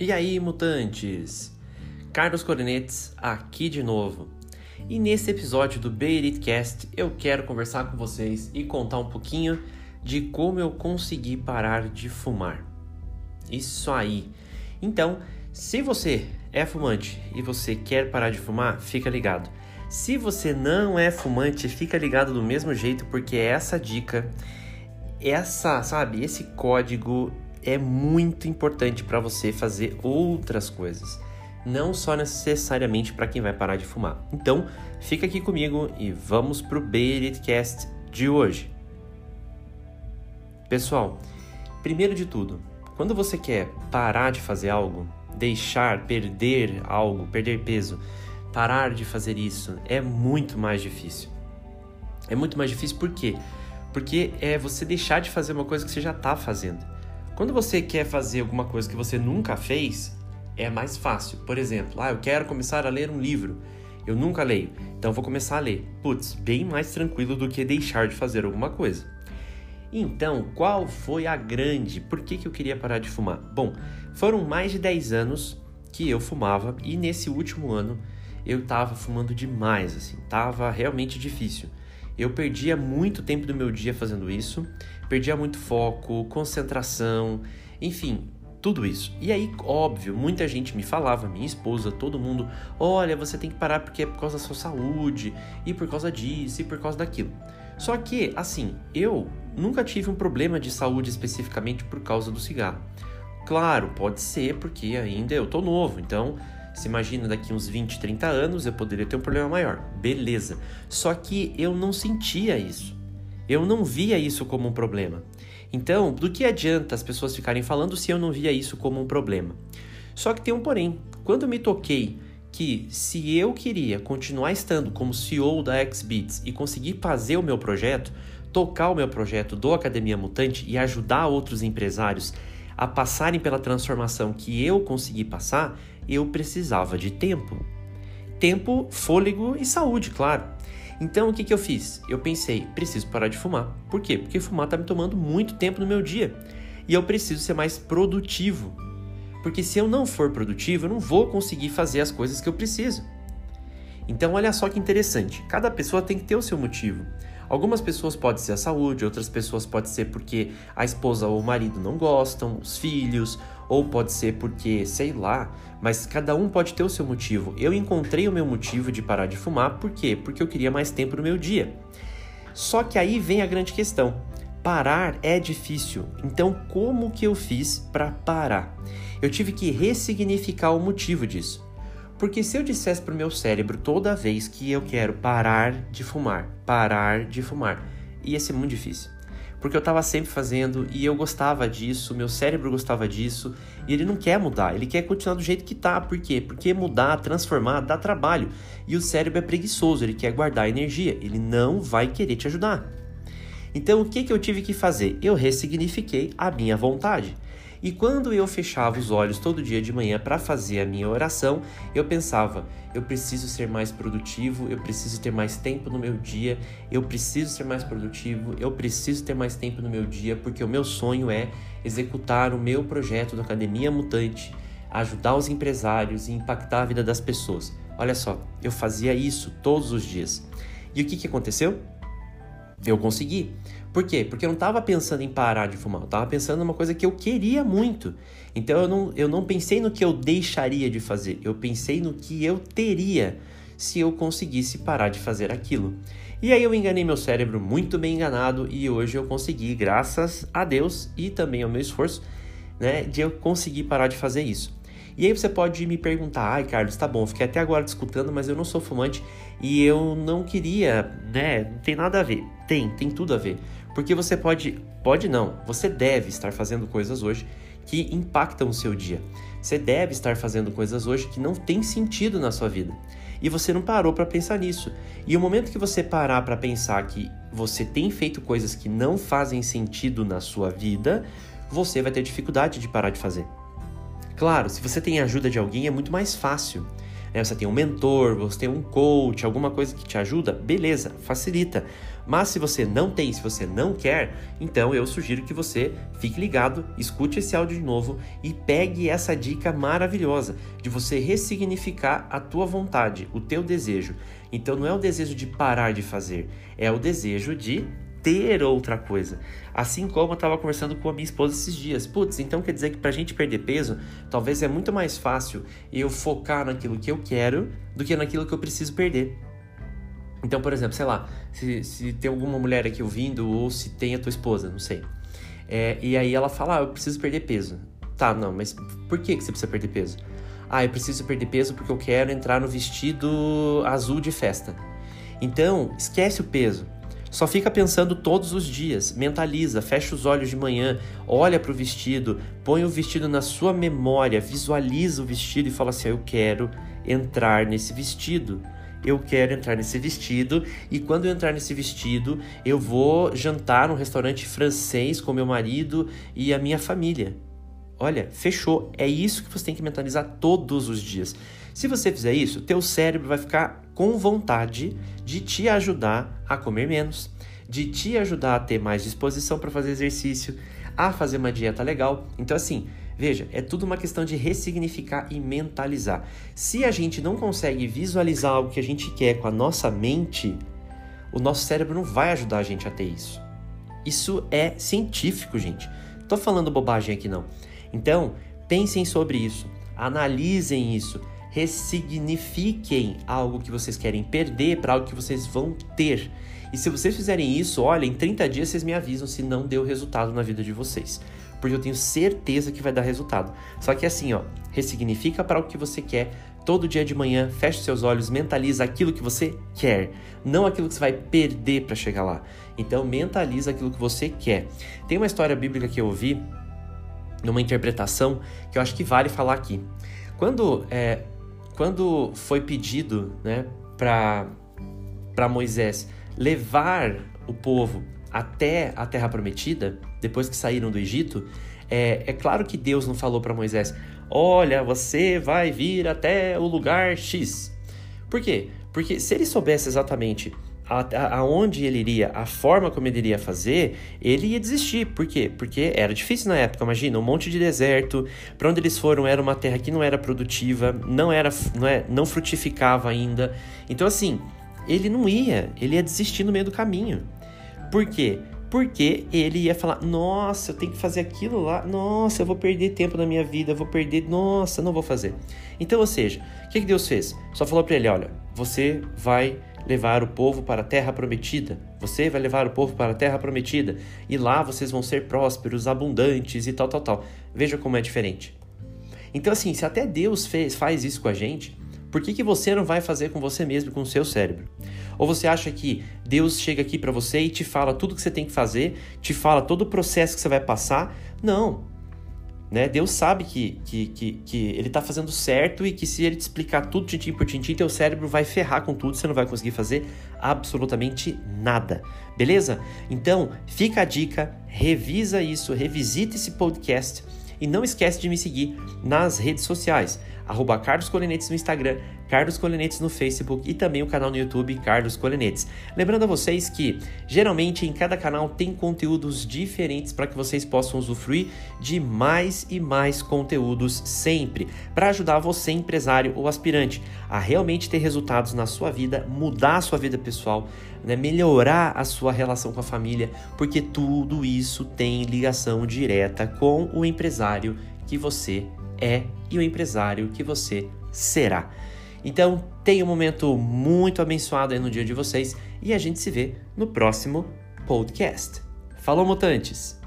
E aí, mutantes? Carlos Coronetes aqui de novo. E nesse episódio do Beiritcast eu quero conversar com vocês e contar um pouquinho de como eu consegui parar de fumar. Isso aí. Então, se você é fumante e você quer parar de fumar, fica ligado. Se você não é fumante, fica ligado do mesmo jeito, porque essa dica, essa, sabe, esse código é muito importante para você fazer outras coisas, não só necessariamente para quem vai parar de fumar. Então, fica aqui comigo e vamos pro Beritcast de hoje. Pessoal, primeiro de tudo, quando você quer parar de fazer algo, deixar, perder algo, perder peso, parar de fazer isso é muito mais difícil. É muito mais difícil por quê? Porque é você deixar de fazer uma coisa que você já está fazendo. Quando você quer fazer alguma coisa que você nunca fez, é mais fácil. Por exemplo, ah, eu quero começar a ler um livro. Eu nunca leio, então vou começar a ler. Putz, bem mais tranquilo do que deixar de fazer alguma coisa. Então, qual foi a grande? Por que, que eu queria parar de fumar? Bom, foram mais de 10 anos que eu fumava e nesse último ano eu tava fumando demais, assim, tava realmente difícil. Eu perdia muito tempo do meu dia fazendo isso, perdia muito foco, concentração, enfim, tudo isso. E aí, óbvio, muita gente me falava, minha esposa, todo mundo, olha, você tem que parar porque é por causa da sua saúde, e por causa disso, e por causa daquilo. Só que, assim, eu nunca tive um problema de saúde especificamente por causa do cigarro. Claro, pode ser porque ainda eu tô novo, então se imagina daqui uns 20, 30 anos eu poderia ter um problema maior. Beleza. Só que eu não sentia isso. Eu não via isso como um problema. Então, do que adianta as pessoas ficarem falando se eu não via isso como um problema? Só que tem um porém. Quando eu me toquei que se eu queria continuar estando como CEO da XBits e conseguir fazer o meu projeto, tocar o meu projeto do Academia Mutante e ajudar outros empresários a passarem pela transformação que eu consegui passar, eu precisava de tempo. Tempo, fôlego e saúde, claro. Então o que, que eu fiz? Eu pensei, preciso parar de fumar. Por quê? Porque fumar está me tomando muito tempo no meu dia. E eu preciso ser mais produtivo. Porque se eu não for produtivo, eu não vou conseguir fazer as coisas que eu preciso. Então olha só que interessante. Cada pessoa tem que ter o seu motivo. Algumas pessoas pode ser a saúde, outras pessoas pode ser porque a esposa ou o marido não gostam, os filhos, ou pode ser porque, sei lá, mas cada um pode ter o seu motivo. Eu encontrei o meu motivo de parar de fumar, por quê? Porque eu queria mais tempo no meu dia. Só que aí vem a grande questão. Parar é difícil. Então, como que eu fiz para parar? Eu tive que ressignificar o motivo disso. Porque se eu dissesse para o meu cérebro toda vez que eu quero parar de fumar, parar de fumar, ia ser muito difícil. Porque eu estava sempre fazendo e eu gostava disso, meu cérebro gostava disso, e ele não quer mudar, ele quer continuar do jeito que tá. Por quê? Porque mudar, transformar, dá trabalho. E o cérebro é preguiçoso, ele quer guardar energia, ele não vai querer te ajudar. Então o que, que eu tive que fazer? Eu ressignifiquei a minha vontade. E quando eu fechava os olhos todo dia de manhã para fazer a minha oração, eu pensava: eu preciso ser mais produtivo, eu preciso ter mais tempo no meu dia, eu preciso ser mais produtivo, eu preciso ter mais tempo no meu dia, porque o meu sonho é executar o meu projeto da Academia Mutante, ajudar os empresários e impactar a vida das pessoas. Olha só, eu fazia isso todos os dias. E o que, que aconteceu? Eu consegui. Por quê? Porque eu não estava pensando em parar de fumar, eu estava pensando numa coisa que eu queria muito. Então eu não, eu não pensei no que eu deixaria de fazer, eu pensei no que eu teria se eu conseguisse parar de fazer aquilo. E aí eu enganei meu cérebro muito bem enganado e hoje eu consegui, graças a Deus e também ao meu esforço, né, de eu conseguir parar de fazer isso. E aí você pode me perguntar, ai Carlos, tá bom, fiquei até agora discutindo, mas eu não sou fumante e eu não queria, né? Não tem nada a ver. Tem, tem tudo a ver. Porque você pode, pode não, você deve estar fazendo coisas hoje que impactam o seu dia. Você deve estar fazendo coisas hoje que não tem sentido na sua vida. E você não parou para pensar nisso. E o momento que você parar para pensar que você tem feito coisas que não fazem sentido na sua vida, você vai ter dificuldade de parar de fazer. Claro, se você tem a ajuda de alguém é muito mais fácil. Né? Você tem um mentor, você tem um coach, alguma coisa que te ajuda, beleza, facilita. Mas se você não tem, se você não quer, então eu sugiro que você fique ligado, escute esse áudio de novo e pegue essa dica maravilhosa de você ressignificar a tua vontade, o teu desejo. Então não é o desejo de parar de fazer, é o desejo de ter outra coisa. Assim como eu estava conversando com a minha esposa esses dias. Putz, então quer dizer que para a gente perder peso, talvez é muito mais fácil eu focar naquilo que eu quero do que naquilo que eu preciso perder. Então, por exemplo, sei lá, se, se tem alguma mulher aqui ouvindo ou se tem a tua esposa, não sei. É, e aí ela fala, ah, eu preciso perder peso. Tá, não, mas por que, que você precisa perder peso? Ah, eu preciso perder peso porque eu quero entrar no vestido azul de festa. Então, esquece o peso. Só fica pensando todos os dias, mentaliza, fecha os olhos de manhã, olha para o vestido, põe o vestido na sua memória, visualiza o vestido e fala assim: Eu quero entrar nesse vestido eu quero entrar nesse vestido e quando eu entrar nesse vestido, eu vou jantar num restaurante francês com meu marido e a minha família. Olha, fechou. É isso que você tem que mentalizar todos os dias. Se você fizer isso, teu cérebro vai ficar com vontade de te ajudar a comer menos, de te ajudar a ter mais disposição para fazer exercício, a fazer uma dieta legal. Então assim, Veja, é tudo uma questão de ressignificar e mentalizar. Se a gente não consegue visualizar algo que a gente quer com a nossa mente, o nosso cérebro não vai ajudar a gente a ter isso. Isso é científico, gente. Tô falando bobagem aqui não. Então, pensem sobre isso, analisem isso, ressignifiquem algo que vocês querem perder para algo que vocês vão ter. E se vocês fizerem isso, olha, em 30 dias vocês me avisam se não deu resultado na vida de vocês porque eu tenho certeza que vai dar resultado. Só que assim, ó, ressignifica para o que você quer. Todo dia de manhã, feche seus olhos, mentaliza aquilo que você quer, não aquilo que você vai perder para chegar lá. Então, mentaliza aquilo que você quer. Tem uma história bíblica que eu ouvi, numa interpretação, que eu acho que vale falar aqui. Quando, é, quando foi pedido né, para Moisés levar o povo até a Terra Prometida, depois que saíram do Egito, é, é claro que Deus não falou para Moisés: Olha, você vai vir até o lugar X. Por quê? Porque se ele soubesse exatamente aonde ele iria, a forma como ele iria fazer, ele ia desistir. Por quê? Porque era difícil na época. Imagina, um monte de deserto. Para onde eles foram era uma terra que não era produtiva, não era, não, é, não frutificava ainda. Então assim, ele não ia, ele ia desistir no meio do caminho. Por quê? Porque ele ia falar: Nossa, eu tenho que fazer aquilo lá. Nossa, eu vou perder tempo na minha vida. Vou perder. Nossa, não vou fazer. Então, ou seja, o que, que Deus fez? Só falou para ele: Olha, você vai levar o povo para a terra prometida. Você vai levar o povo para a terra prometida. E lá vocês vão ser prósperos, abundantes e tal, tal, tal. Veja como é diferente. Então, assim, se até Deus fez, faz isso com a gente, por que, que você não vai fazer com você mesmo, com o seu cérebro? Ou você acha que Deus chega aqui para você e te fala tudo que você tem que fazer, te fala todo o processo que você vai passar? Não. Né? Deus sabe que, que, que, que ele está fazendo certo e que se ele te explicar tudo tintim por tintim, teu cérebro vai ferrar com tudo, você não vai conseguir fazer absolutamente nada. Beleza? Então, fica a dica, revisa isso, revisita esse podcast e não esquece de me seguir nas redes sociais arroba Carlos Colinetes no Instagram, Carlos Colinetes no Facebook e também o canal no YouTube Carlos Colinetes. Lembrando a vocês que geralmente em cada canal tem conteúdos diferentes para que vocês possam usufruir de mais e mais conteúdos sempre, para ajudar você, empresário ou aspirante, a realmente ter resultados na sua vida, mudar a sua vida pessoal, né, melhorar a sua relação com a família, porque tudo isso tem ligação direta com o empresário que você é e o empresário que você será. Então, tenha um momento muito abençoado aí no dia de vocês e a gente se vê no próximo podcast. Falou, mutantes!